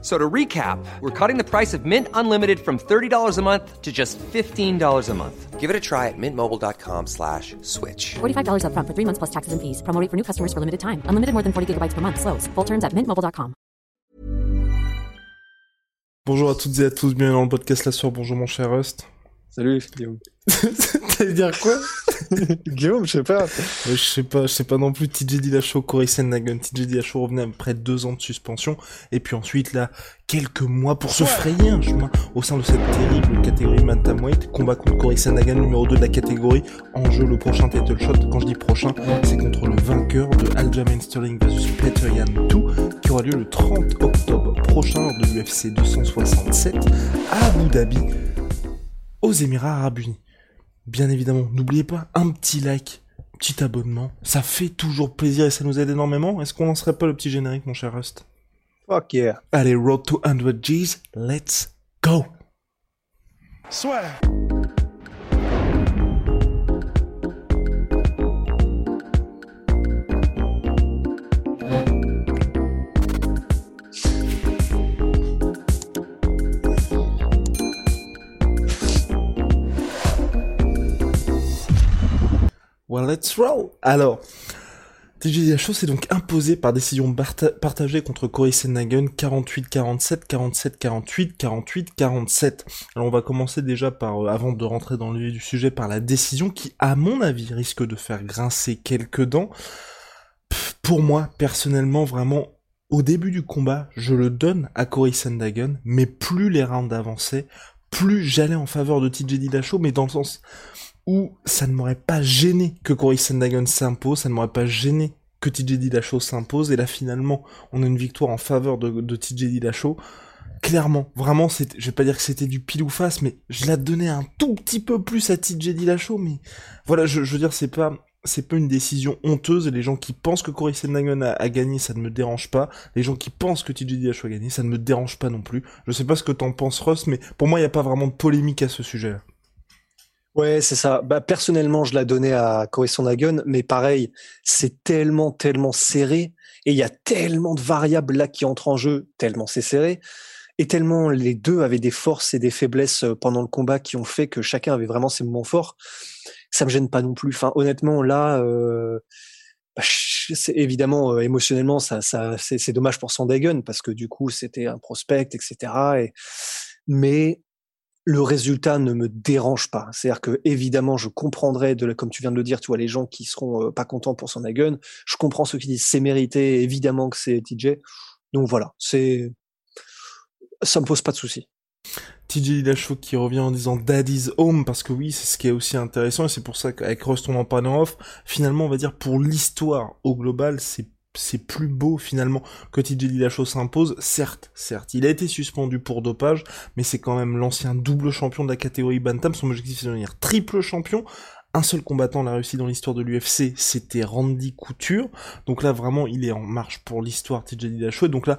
So to recap, we're cutting the price of Mint Unlimited from $30 a month to just $15 a month. Give it a try at mintmobile.com slash switch. $45 upfront for three months plus taxes and fees. Promo rate for new customers for limited time. Unlimited more than 40 gigabytes per month. Slows. Full terms at mintmobile.com. Bonjour à toutes et à tous, bienvenue dans le podcast La Soir. Bonjour mon cher Rust. Salut Guillaume. T'allais dire quoi Guillaume, je sais pas. Ouais, Je sais pas, je sais pas non plus. TJ Dillashaw, Corey Sandhagen. TJ Dillashaw revenait après deux ans de suspension. Et puis ensuite, là, quelques mois pour se frayer un chemin au sein de cette terrible catégorie Bantamweight. Combat contre Corey Sandhagen, numéro 2 de la catégorie. En jeu, le prochain title shot. Quand je dis prochain, c'est contre le vainqueur de Aljamain Sterling versus Peter Yan 2, qui aura lieu le 30 octobre prochain lors de l'UFC 267 à Abu Dhabi, aux Émirats Arabes Unis. Bien évidemment, n'oubliez pas un petit like, petit abonnement. Ça fait toujours plaisir et ça nous aide énormément. Est-ce qu'on lancerait pas le petit générique, mon cher Rust? Fuck yeah. Allez, road to 100 G's, let's go Well, Alors, TJ Dillashaw s'est donc imposé par décision partagée contre Corey Sandhagen 48-47, 47-48, 48-47. Alors on va commencer déjà par, euh, avant de rentrer dans le vif du sujet, par la décision qui, à mon avis, risque de faire grincer quelques dents. Pour moi, personnellement, vraiment, au début du combat, je le donne à Corey Sandhagen, mais plus les rounds avançaient, plus j'allais en faveur de TJ Dillashaw, mais dans le sens où ça ne m'aurait pas gêné que Corey Sandhagen s'impose, ça ne m'aurait pas gêné que TJ Dillashaw s'impose, et là finalement, on a une victoire en faveur de, de TJ Dillashaw. Clairement, vraiment, je vais pas dire que c'était du pile ou face, mais je la donnais un tout petit peu plus à TJ Dillashaw, mais voilà, je, veux dire, c'est pas, c'est pas une décision honteuse, et les gens qui pensent que Corey Sandhagen a, a gagné, ça ne me dérange pas. Les gens qui pensent que TJ Dillashaw a gagné, ça ne me dérange pas non plus. Je sais pas ce que t'en penses, Ross, mais pour moi, il n'y a pas vraiment de polémique à ce sujet-là. Ouais, c'est ça. Bah, personnellement, je la donnais à Corey Sandhagen, mais pareil, c'est tellement, tellement serré, et il y a tellement de variables là qui entrent en jeu, tellement c'est serré, et tellement les deux avaient des forces et des faiblesses euh, pendant le combat qui ont fait que chacun avait vraiment ses moments forts. Ça me gêne pas non plus. Enfin, honnêtement, là, euh, bah, évidemment euh, émotionnellement, ça, ça, c'est dommage pour Sandhagen parce que du coup, c'était un prospect, etc. Et, mais le résultat ne me dérange pas. C'est-à-dire que évidemment, je comprendrais, de la, comme tu viens de le dire, tu vois, les gens qui seront euh, pas contents pour son Hagen. Je comprends ceux qui disent c'est mérité, évidemment que c'est TJ. Donc voilà, c'est ça me pose pas de souci. TJ Dillashaw qui revient en disant Daddy's Home parce que oui c'est ce qui est aussi intéressant et c'est pour ça qu'avec Rust on en parle en off finalement on va dire pour l'histoire au global c'est c'est plus beau finalement que TJ Dillashaw s'impose certes certes il a été suspendu pour dopage mais c'est quand même l'ancien double champion de la catégorie bantam son objectif c'est de devenir triple champion un seul combattant l'a réussi dans l'histoire de l'UFC, c'était Randy Couture. Donc là, vraiment, il est en marche pour l'histoire TJ Dillashaw. Et donc là,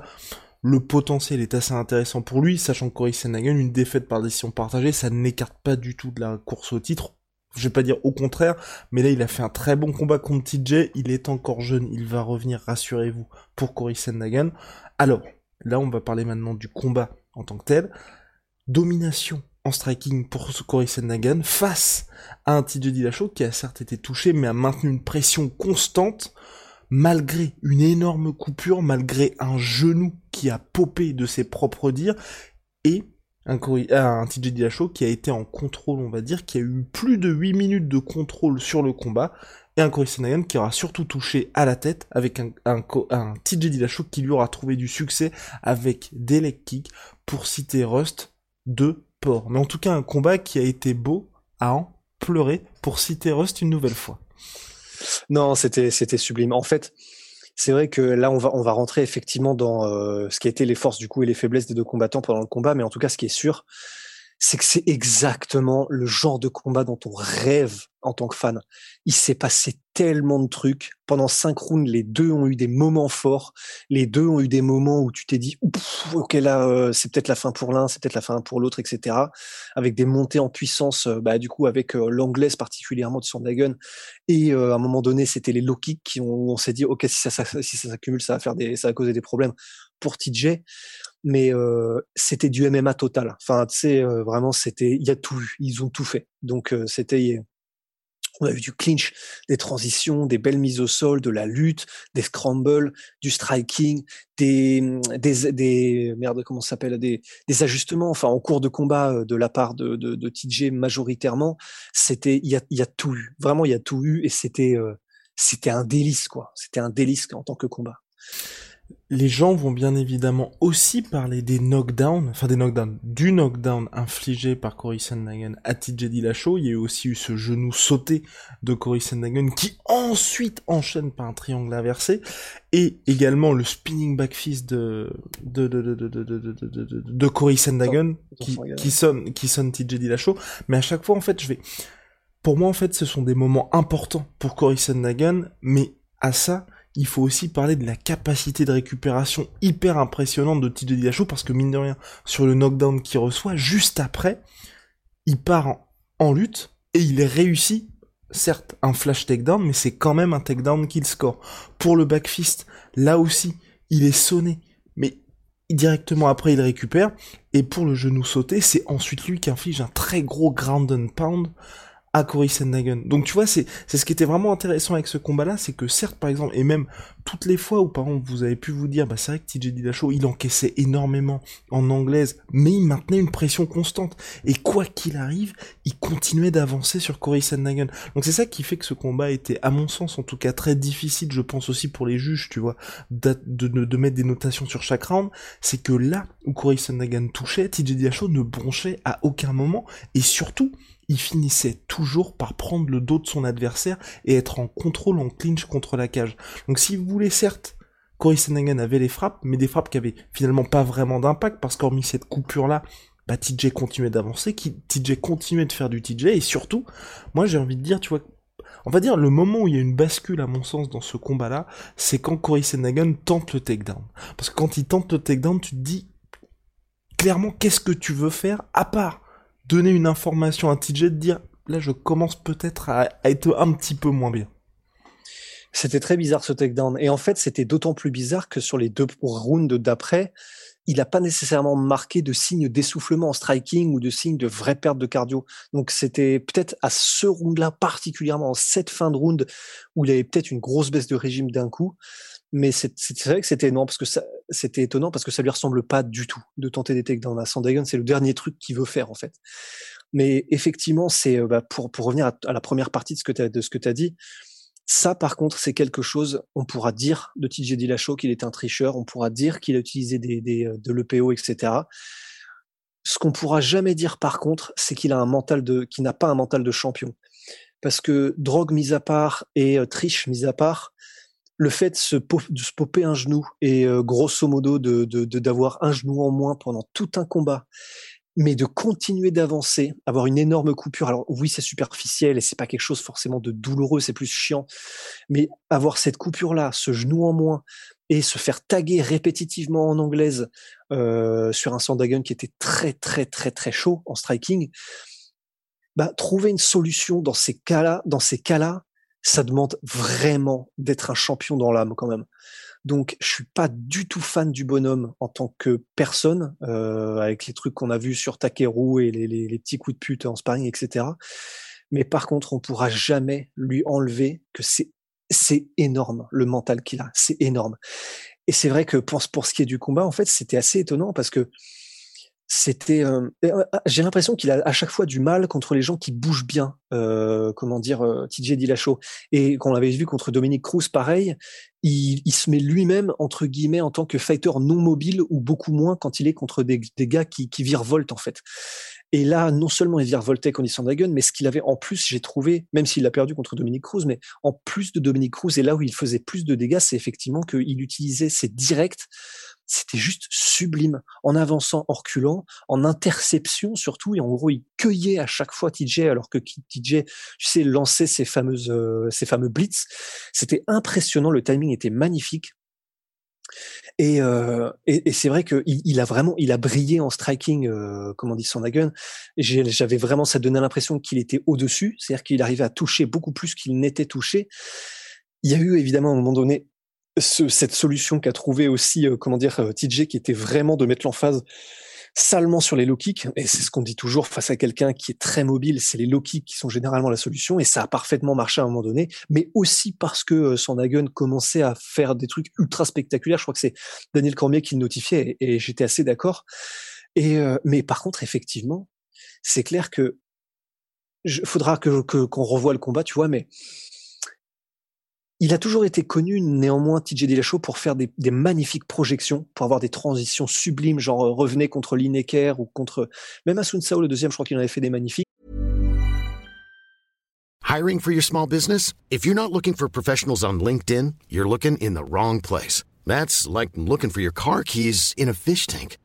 le potentiel est assez intéressant pour lui, sachant que Corey Sandhagen, une défaite par décision partagée, ça n'écarte pas du tout de la course au titre. Je vais pas dire au contraire, mais là il a fait un très bon combat contre TJ, il est encore jeune, il va revenir, rassurez-vous, pour Corey Sandhagen. Alors, là on va parler maintenant du combat en tant que tel. Domination en striking pour Corey Sandhagen face à un TJ Dillashaw qui a certes été touché, mais a maintenu une pression constante malgré une énorme coupure, malgré un genou qui a popé de ses propres dires, et un, TJ Dillashaw qui a été en contrôle, on va dire, qui a eu plus de 8 minutes de contrôle sur le combat, et un Corey qui aura surtout touché à la tête avec un, TJ Dillashaw qui lui aura trouvé du succès avec des leg kicks, pour citer Rust, de porc. Mais en tout cas, un combat qui a été beau à en pleurer, pour citer Rust une nouvelle fois. Non, c'était c'était sublime. En fait, c'est vrai que là, on va on va rentrer effectivement dans euh, ce qui a été les forces du coup et les faiblesses des deux combattants pendant le combat, mais en tout cas, ce qui est sûr, c'est que c'est exactement le genre de combat dont on rêve en tant que fan. Il s'est passé tellement de trucs. Pendant cinq rounds, les deux ont eu des moments forts. Les deux ont eu des moments où tu t'es dit, ok là, euh, c'est peut-être la fin pour l'un, c'est peut-être la fin pour l'autre, etc. Avec des montées en puissance, euh, bah, du coup avec euh, l'anglaise particulièrement de Sandhagen. Et à un moment donné, c'était les low kicks qui ont, on s'est dit, ok si ça, ça si ça s'accumule, ça va faire des, ça va causer des problèmes pour TJ mais euh, c'était du MMA total. Enfin, tu sais, euh, vraiment, c'était, il y a tout eu, ils ont tout fait. Donc, euh, c'était, on a vu du clinch, des transitions, des belles mises au sol, de la lutte, des scrambles, du striking, des, des, des merde, comment s'appelle, des, des ajustements. Enfin, en cours de combat de la part de, de, de TJ majoritairement, c'était, il y a, y a tout eu. Vraiment, il y a tout eu et c'était, c'était un délice, quoi. C'était un délice en tant que combat les gens vont bien évidemment aussi parler des knockdowns, enfin des knockdowns, du knockdown infligé par Cory Sandhagen à TJ Dillashaw. Il y a aussi eu ce genou sauté de Cory Sandhagen qui ensuite enchaîne par un triangle inversé et également le spinning back fist de de de de de de de, de, de Cory Sandhagen qui, qui sonne qui sonne TJ Dillashaw. Mais à chaque fois en fait je vais, pour moi en fait ce sont des moments importants pour Cory Sandhagen, mais à ça il faut aussi parler de la capacité de récupération hyper impressionnante de Dillashaw parce que mine de rien, sur le knockdown qu'il reçoit, juste après, il part en, lutte et il réussit, certes, un flash takedown, mais c'est quand même un takedown qu'il score. Pour le backfist, là aussi, il est sonné, mais directement après il récupère, et pour le genou sauté, c'est ensuite lui qui inflige un très gros ground and pound à Cory Sandhagen. Donc tu vois, c'est ce qui était vraiment intéressant avec ce combat-là, c'est que certes, par exemple, et même toutes les fois où par exemple vous avez pu vous dire, bah c'est vrai que TJ Dillashaw, il encaissait énormément en anglaise, mais il maintenait une pression constante. Et quoi qu'il arrive, il continuait d'avancer sur Cory Sandhagen. Donc c'est ça qui fait que ce combat était, à mon sens en tout cas, très difficile, je pense aussi pour les juges, tu vois, de, de, de mettre des notations sur chaque round, c'est que là où Cory Sandhagen touchait, TJ Dillashaw ne bronchait à aucun moment, et surtout, il finissait toujours par prendre le dos de son adversaire et être en contrôle en clinch contre la cage. Donc si vous voulez, certes, Corey Sandhagen avait les frappes, mais des frappes qui avaient finalement pas vraiment d'impact, parce qu'hormis cette coupure-là, bah, TJ continuait d'avancer, TJ continuait de faire du TJ, et surtout, moi j'ai envie de dire, tu vois, on va dire le moment où il y a une bascule à mon sens dans ce combat-là, c'est quand Corey Sandhagen tente le takedown. Parce que quand il tente le takedown, tu te dis clairement qu'est-ce que tu veux faire à part donner une information à TJ de dire là je commence peut-être à, être un petit peu moins bien. C'était très bizarre ce takedown. Et en fait, c'était d'autant plus bizarre que sur les deux rounds d'après, il n'a pas nécessairement marqué de signe d'essoufflement en striking ou de signe de vraie perte de cardio. Donc c'était peut-être à ce round-là particulièrement, en cette fin de round, où il avait peut-être une grosse baisse de régime d'un coup. Mais c'est vrai que c'était étonnant parce que c'était étonnant parce que ça lui ressemble pas du tout de tenter des takes dans la Sandagon. C'est le dernier truc qu'il veut faire en fait. Mais effectivement, c'est euh, bah, pour pour revenir à, la première partie de ce que tu de ce que tu as dit. Ça, par contre, c'est quelque chose. On pourra dire de TJ Dillashaw qu'il est un tricheur. On pourra dire qu'il a utilisé des, des euh, de l'EPO, etc. Ce qu'on pourra jamais dire, par contre, c'est qu'il a un mental de, qu'il n'a pas un mental de champion. Parce que drogue mise à part et euh, triche mise à part, le fait de se, de popper un genou et euh, grosso modo de d'avoir un genou en moins pendant tout un combat, mais de continuer d'avancer, avoir une énorme coupure. Alors oui, c'est superficiel et c'est pas quelque chose forcément de douloureux, c'est plus chiant, mais avoir cette coupure là, ce genou en moins et se faire taguer répétitivement en anglaise euh, sur un Sandagun qui était très très très très chaud en striking, bah trouver une solution dans ces cas-là, dans ces cas-là, ça demande vraiment d'être un champion dans l'âme quand même. Donc, je suis pas du tout fan du bonhomme en tant que personne, euh, avec les trucs qu'on a vus sur Takeru et les, les, les, petits coups de pute en sparring, etc. Mais par contre, on pourra jamais lui enlever que c'est c'est énorme le mental qu'il a, c'est énorme. Et c'est vrai que pour, pour ce qui est du combat, en fait, c'était assez étonnant parce que c'était euh, ah, j'ai l'impression qu'il a à chaque fois du mal contre les gens qui bougent bien euh, comment dire euh, TJ Dillashaw. Et qu'on l'avait vu contre Dominique Cruz pareil il, se met lui-même entre guillemets en tant que fighter non mobile ou beaucoup moins quand il est contre des, gars qui, qui virevoltent en fait. Et là non seulement il virevoltait contre Sandhagen mais ce qu'il avait en plus j'ai trouvé même s'il a perdu contre Dominique Cruz mais en plus de Dominique Cruz et là où il faisait plus de dégâts c'est effectivement qu'il utilisait ses directs c'était juste sublime. En avançant, en reculant, en interception surtout, et en gros, il cueillait à chaque fois TJ, alors que TJ, tu sais, lançait ses fameuses, euh, ses fameux blitz. C'était impressionnant, le timing était magnifique. Et, euh, et, c'est vrai qu'il il a vraiment, il a brillé en striking, euh, comme on dit Sandhagen. J'avais vraiment, ça donnait l'impression qu'il était au-dessus, c'est-à-dire qu'il arrivait à toucher beaucoup plus qu'il n'était touché. Il y a eu évidemment à un moment donné ce, cette solution qu'a trouvé aussi, euh, comment dire, euh, TJ, qui était vraiment de mettre l'emphase salement sur les low kicks. Et c'est ce qu'on dit toujours face à quelqu'un qui est très mobile, c'est les low kicks qui sont généralement la solution. Et ça a parfaitement marché à un moment donné, mais aussi parce que euh, Sandhagen commençait à faire des trucs ultra spectaculaires. Je crois que c'est Daniel Cormier qui le notifiait et, j'étais assez d'accord. Et mais par contre, effectivement, c'est clair que il faudra que qu'on revoie le combat, tu vois, mais il a toujours été connu, néanmoins, TJ Dillashaw, pour faire des, magnifiques projections, pour avoir des transitions sublimes, genre euh, revenez contre Lineker ou contre même Asun Sao, le deuxième, je crois qu'il en avait fait des magnifiques. Hiring for your small business? If you're not looking for professionals on LinkedIn, you're looking in the wrong place. That's like looking for your car keys in a fish tank.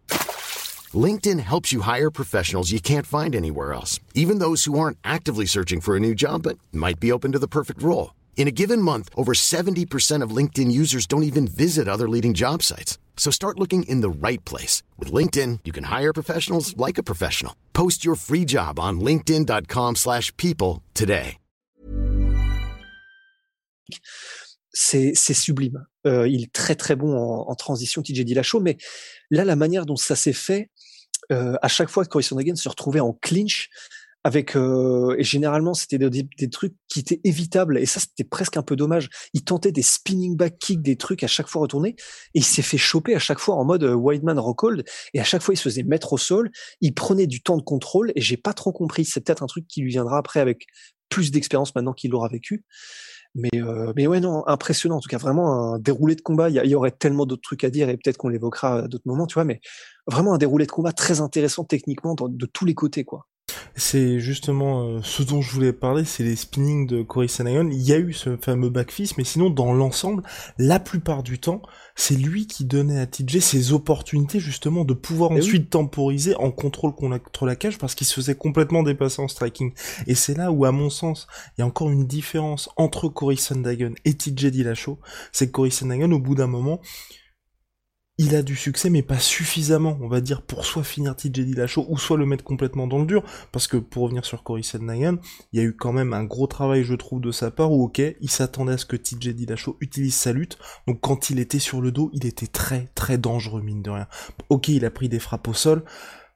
LinkedIn helps you hire professionals you can't find anywhere else, even those who aren't actively searching for a new job but might be open to the perfect role. In a given month, over 70% of LinkedIn users don't even visit other leading job sites. So start looking in the right place. With LinkedIn, you can hire professionals like a professional. Post your free job on linkedin.com slash people today. C'est sublime. Euh, il est très très bon en, transition, TJ Dillashaw, mais là, la manière dont ça s'est fait, euh, à chaque fois que Corey Sandhagen se retrouvait en clinch, avec euh, et généralement c'était des, des, trucs qui étaient évitables et ça c'était presque un peu dommage. Il tentait des spinning back kicks, des trucs à chaque fois retournés et il s'est fait choper à chaque fois en mode euh, Whiteman Rockhold et à chaque fois il se faisait mettre au sol. Il prenait du temps de contrôle et j'ai pas trop compris. C'est peut-être un truc qui lui viendra après avec plus d'expérience maintenant qu'il l'aura vécu. Mais euh, mais ouais non impressionnant en tout cas vraiment un déroulé de combat. Il y, aurait tellement d'autres trucs à dire et peut-être qu'on l'évoquera à d'autres moments tu vois mais vraiment un déroulé de combat très intéressant techniquement de tous les côtés quoi. C'est justement euh, ce dont je voulais parler, c'est les spinnings de Cory Sanayon. Il y a eu ce fameux backfist, mais sinon dans l'ensemble, la plupart du temps, c'est lui qui donnait à TJ ses opportunités justement de pouvoir et ensuite oui. temporiser en contrôle contre la cage parce qu'il se faisait complètement dépasser en striking. Et c'est là où, à mon sens, il y a encore une différence entre Cory Sandhagen et TJ Dillashaw. C'est que Cory Sandhagen, au bout d'un moment, il a du succès, mais pas suffisamment, on va dire, pour soit finir TJ Dillashaw, ou soit le mettre complètement dans le dur, parce que, pour revenir sur Cory Sandhagen, il y a eu quand même un gros travail, je trouve, de sa part, où, ok, il s'attendait à ce que TJ Dillashaw utilise sa lutte, donc quand il était sur le dos, il était très, très dangereux, mine de rien. Ok, il a pris des frappes au sol,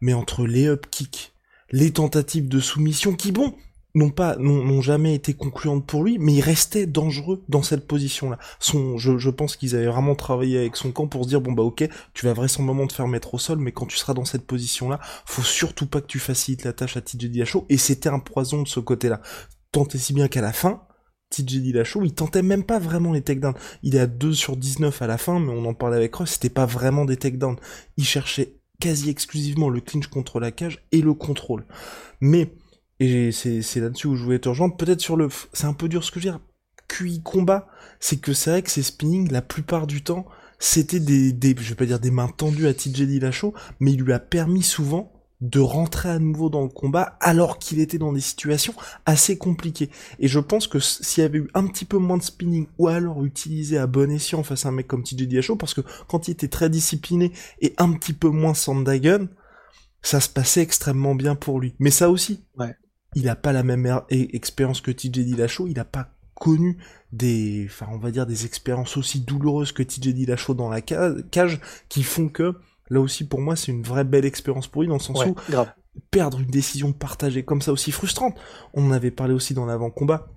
mais entre les up kicks, les tentatives de soumission, qui, bon, n'ont pas n'ont jamais été concluantes pour lui, mais il restait dangereux dans cette position-là. Son, je, pense qu'ils avaient vraiment travaillé avec son camp pour se dire bon bah ok, tu vas vraisemblablement te faire mettre au sol, mais quand tu seras dans cette position-là, faut surtout pas que tu facilites la tâche à TJ Dillashaw. Et c'était un poison de ce côté-là. Tant et si bien qu'à la fin, TJ Dillashaw, il tentait même pas vraiment les takedowns. Il est à 2 sur 19 à la fin, mais on en parlait avec Ross, c'était pas vraiment des takedowns. Il cherchait quasi exclusivement le clinch contre la cage et le contrôle. Mais et c'est là-dessus où je voulais te rejoindre. Peut-être sur le... C'est un peu dur ce que je veux dire. QI combat, c'est que c'est vrai que ces spinning, la plupart du temps, c'était des, des, je vais pas dire des mains tendues à TJ Dillashaw, mais il lui a permis souvent de rentrer à nouveau dans le combat alors qu'il était dans des situations assez compliquées. Et je pense que s'il y avait eu un petit peu moins de spinning ou alors utilisé à bon escient face à un mec comme TJ Dillashaw, parce que quand il était très discipliné et un petit peu moins Sandagon, ça se passait extrêmement bien pour lui. Mais ça aussi, ouais il a pas la même er, expérience que TJ Dillashaw, il a pas connu des, enfin on va dire des expériences aussi douloureuses que TJ Dillashaw dans la cage, qui font que, là aussi pour moi c'est une vraie belle expérience pour lui dans le sens ouais, où grave. perdre une décision partagée comme ça aussi frustrante, on en avait parlé aussi dans l'avant-combat,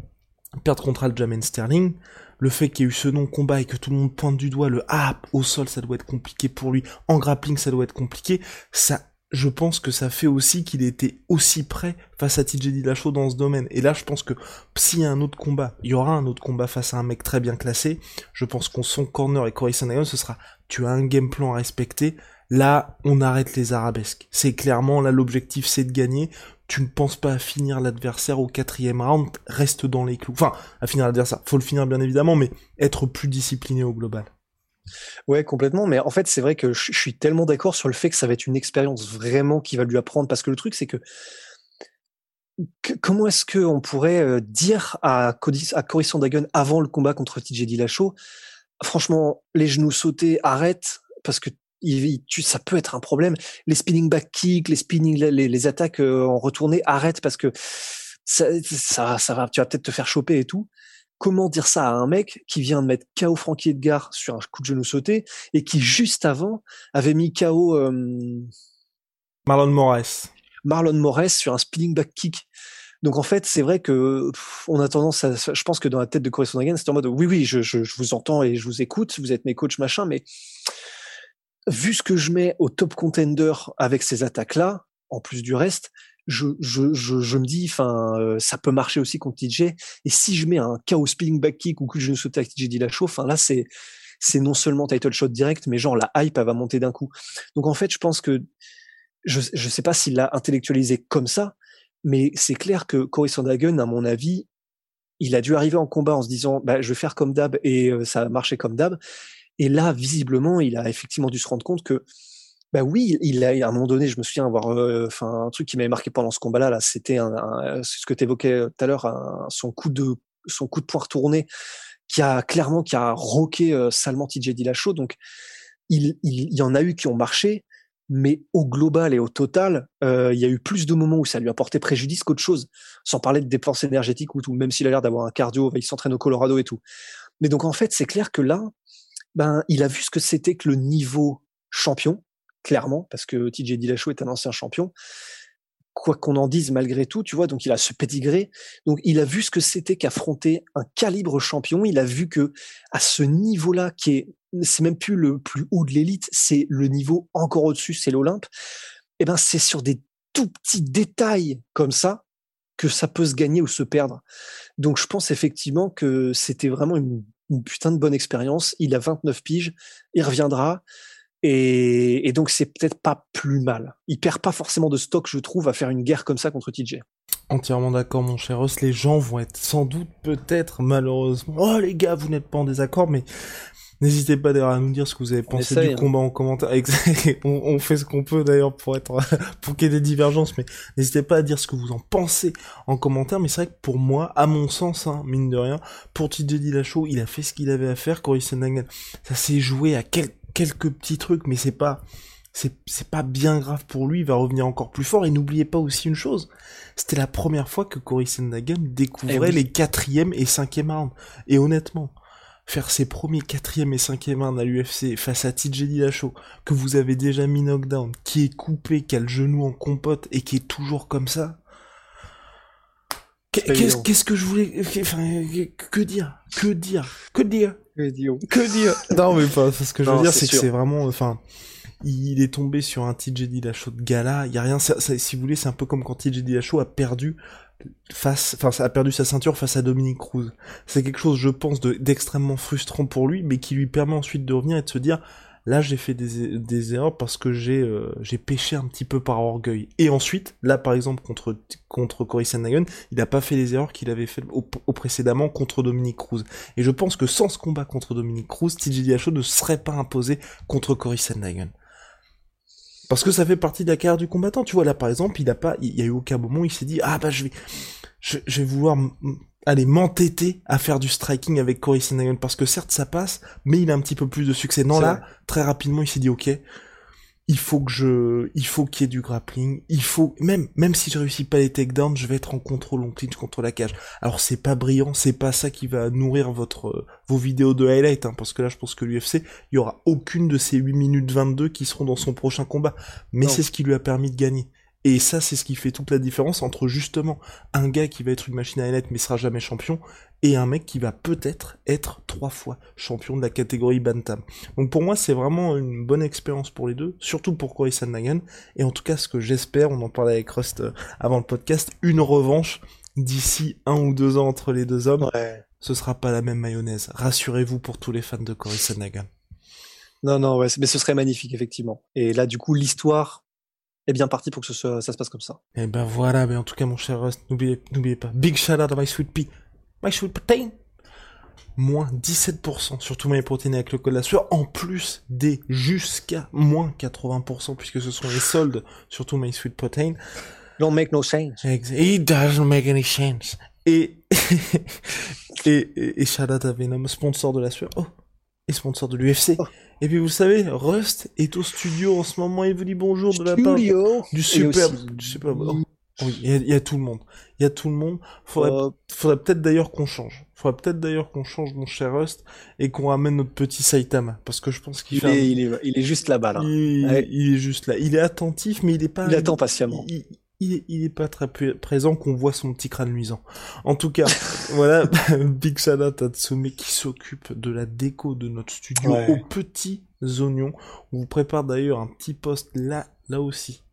perdre contre Aljamain Sterling, le fait qu'il y ait eu ce non-combat et que tout le monde pointe du doigt le ah au sol ça doit être compliqué pour lui, en grappling ça doit être compliqué, ça je pense que ça fait aussi qu'il était aussi prêt face à TJ Dillashaw dans ce domaine. Et là, je pense que s'il y a un autre combat, il y aura un autre combat face à un mec très bien classé. Je pense qu'on son corner et Corey Sandhagen, ce sera tu as un game plan à respecter. Là, on arrête les arabesques. C'est clairement là l'objectif, c'est de gagner. Tu ne penses pas à finir l'adversaire au quatrième round, reste dans les clous. Enfin, à finir l'adversaire, faut le finir bien évidemment, mais être plus discipliné au global. Ouais, complètement. Mais en fait, c'est vrai que je suis tellement d'accord sur le fait que ça va être une expérience vraiment qui va lui apprendre. Parce que le truc, c'est que, comment est-ce qu'on pourrait euh, dire à, Cody, à Cory Sandagon avant le combat contre TJ Dillashaw, franchement, les genoux sautés, arrête, parce que ça peut être un problème. Les spinning back kicks, les spinning, les, les attaques euh, en retourné, arrête parce que ça, ça, ça va, tu vas peut-être te faire choper et tout. Comment dire ça à un mec qui vient de mettre KO Frankie Edgar sur un coup de genou sauté et qui juste avant avait mis KO euh, Marlon Moraes. Marlon Moraes sur un spinning back kick. Donc en fait, c'est vrai que on a tendance à, je pense que dans la tête de Corey Sandhagen, c'est en mode oui oui, je, je, je, vous entends et je vous écoute, vous êtes mes coachs machin, mais vu ce que je mets au top contender avec ces attaques là, en plus du reste, je, me dis, enfin, euh, ça peut marcher aussi contre TJ. Et si je mets un KO spinning back kick ou coup de genou sauté avec TJ Dillashaw, enfin là, c'est non seulement title shot direct, mais genre la hype, va monter d'un coup. Donc en fait, je pense que je je sais pas s'il l'a intellectualisé comme ça, mais c'est clair que Corey Sandhagen, à mon avis, il a dû arriver en combat en se disant, bah, je vais faire comme d'hab et euh, ça a marché comme d'hab. Et là, visiblement, il a effectivement dû se rendre compte que bah oui, il a à un moment donné, je me souviens avoir, euh, enfin un truc qui m'avait marqué pendant ce combat-là, là, c'était un, ce que tu évoquais euh, tout à l'heure, son coup de son coup de poing retourné, qui a clairement qui a roqué euh, salement TJ Dillashaw. Donc il, il, il, y en a eu qui ont marché, mais au global et au total, euh, il y a eu plus de moments où ça lui a porté préjudice qu'autre chose, sans parler de dépenses énergétiques ou tout, même s'il a l'air d'avoir un cardio, il s'entraîne au Colorado et tout. Mais donc en fait, c'est clair que là, ben il a vu ce que c'était que le niveau champion clairement, parce que TJ Dillashaw est un ancien champion. Quoi qu'on en dise malgré tout, tu vois, donc il a ce pédigré. Donc il a vu ce que c'était qu'affronter un calibre champion. Il a vu que à ce niveau-là, qui est, c'est même plus le plus haut de l'élite, c'est le niveau encore au-dessus, c'est l'Olympe. Eh ben, c'est sur des tout petits détails comme ça que ça peut se gagner ou se perdre. Donc je pense effectivement que c'était vraiment une, une putain de bonne expérience. Il a 29 piges, il reviendra. Et, et donc c'est peut-être pas plus mal. Il perd pas forcément de stock, je trouve, à faire une guerre comme ça contre TJ. Entièrement d'accord, mon cher Ross. Les gens vont être sans doute, peut-être, malheureusement. Oh les gars, vous n'êtes pas en désaccord, mais N'hésitez pas d'ailleurs à nous dire ce que vous avez pensé du hein. combat en commentaire. on, on, fait ce qu'on peut d'ailleurs pour être pour qu'il y ait des divergences, mais n'hésitez pas à dire ce que vous en pensez en commentaire. Mais c'est vrai que pour moi, à mon sens, hein, mine de rien, pour TJ Dillashaw, il a fait ce qu'il avait à faire. Cory Sandhagen, ça s'est joué à quel quelques petits trucs, mais c'est pas, c'est, pas bien grave pour lui, il va revenir encore plus fort. Et n'oubliez pas aussi une chose, c'était la première fois que Cory Sandhagen découvrait eh les quatrième et cinquième rounds. Et honnêtement, faire ses premiers quatrième et cinquième rounds à l'UFC face à TJ Dillashaw, que vous avez déjà mis knockdown, qui est coupé, qui a le genou en compote et qui est toujours comme ça. Qu'est-ce, que je voulais, enfin, que dire, que dire, que dire? Que dire? Non, mais pas. Ce que je veux dire, c'est que c'est vraiment, enfin, il est tombé sur un TJ Dillashaw de gala. Il y a rien. si vous voulez, c'est un peu comme quand TJ Dillashaw a perdu face, enfin, a perdu sa ceinture face à Dominique Cruz. C'est quelque chose, je pense, d'extrêmement frustrant pour lui, mais qui lui permet ensuite de revenir et de se dire, Là, j'ai fait des, des, erreurs parce que j'ai euh, j'ai péché un petit peu par orgueil. Et ensuite, là, par exemple, contre contre Cory Sandhagen, il n'a pas fait les erreurs qu'il avait fait au, précédemment contre Dominique Cruz. Et je pense que sans ce combat contre Dominique Cruz, TJ Dillashaw ne serait pas imposé contre Cory Sandhagen. Parce que ça fait partie de la carrière du combattant. Tu vois, là, par exemple, il a pas, il y a eu aucun moment où il s'est dit, ah bah je vais, je, je vais vouloir aller m'entêter à faire du striking avec Cory Sandhagen parce que certes ça passe, mais il a un petit peu plus de succès. Non là, très rapidement il s'est dit ok, il faut que je, il faut qu'il y ait du grappling, il faut même même si je réussis pas les takedowns, je vais être en contrôle en clinch contre la cage. Alors c'est pas brillant, c'est pas ça qui va nourrir votre vos vidéos de highlight hein, parce que là je pense que l'UFC, il y aura aucune de ces 8 minutes 22 qui seront dans son prochain combat, mais c'est ce qui lui a permis de gagner. Et ça, c'est ce qui fait toute la différence entre justement un gars qui va être une machine à net mais sera jamais champion et un mec qui va peut-être être trois fois champion de la catégorie Bantam. Donc pour moi, c'est vraiment une bonne expérience pour les deux, surtout pour Corey Sandhagen. Et en tout cas, ce que j'espère, on en parlait avec Rust euh, avant le podcast, une revanche d'ici un ou deux ans entre les deux hommes. Ouais. Ce sera pas la même mayonnaise. Rassurez-vous pour tous les fans de Corey Sandhagen. Non, non, ouais, mais ce serait magnifique, effectivement. Et là, du coup, l'histoire est bien parti pour que ça se passe comme ça. Et eh ben voilà, mais en tout cas, mon cher Rust, n'oubliez, n'oubliez pas. Big shout out à my sweet pea. My sweet protein. moins 17% sur tout MyProtein avec le code la sueur, en plus des jusqu'à moins 80% puisque ce sont les soldes sur tout MySweetProtein. Don't make no sense. It doesn't make any sense. Et, et, et, et shout out à Venom, sponsor de la sueur. Oh, et sponsor de l'UFC. Oh. Et puis vous savez, Rust est au studio en ce moment, il vous dit bonjour de la part du superbe, aussi- du superbe. oh, oui, il y, a- il y a tout le monde. Il y a tout le monde. Faudrait, Oh. faudrait peut-être d'ailleurs qu'on change. Faudrait peut-être d'ailleurs qu'on change, mon cher Rust, et qu'on ramène notre petit Saitama. Parce que je pense qu'il Il fait un- est, il, est, il est juste là-bas, là. il, Ouais. il est juste là. Il est attentif, mais il est pas. Il attend patiemment. Il, il, est- pas très présent qu'on voit son petit crâne luisant. En tout cas, voilà, Big à Tsume qui s'occupe de la déco de notre studio Ouais. aux petits oignons. On vous prépare d'ailleurs un petit post là, là aussi.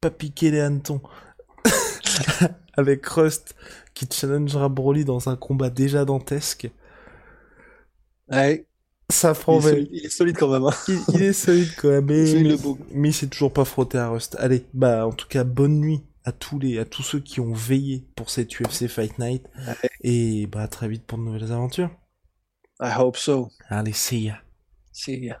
Pas piquer les hannetons. Avec Rust qui challengera Broly dans un combat déjà dantesque. Ouais. Ça Il, prend est solide, il est solide quand même. hein. il, il est solide quand même, mais, mais, mais il s'est toujours pas frotté à Rust. Allez, bah en tout cas bonne nuit à tous les à tous ceux qui ont veillé pour cette UFC Fight Night et bah à très vite pour de nouvelles aventures. I hope so. Allez, see ya. See ya.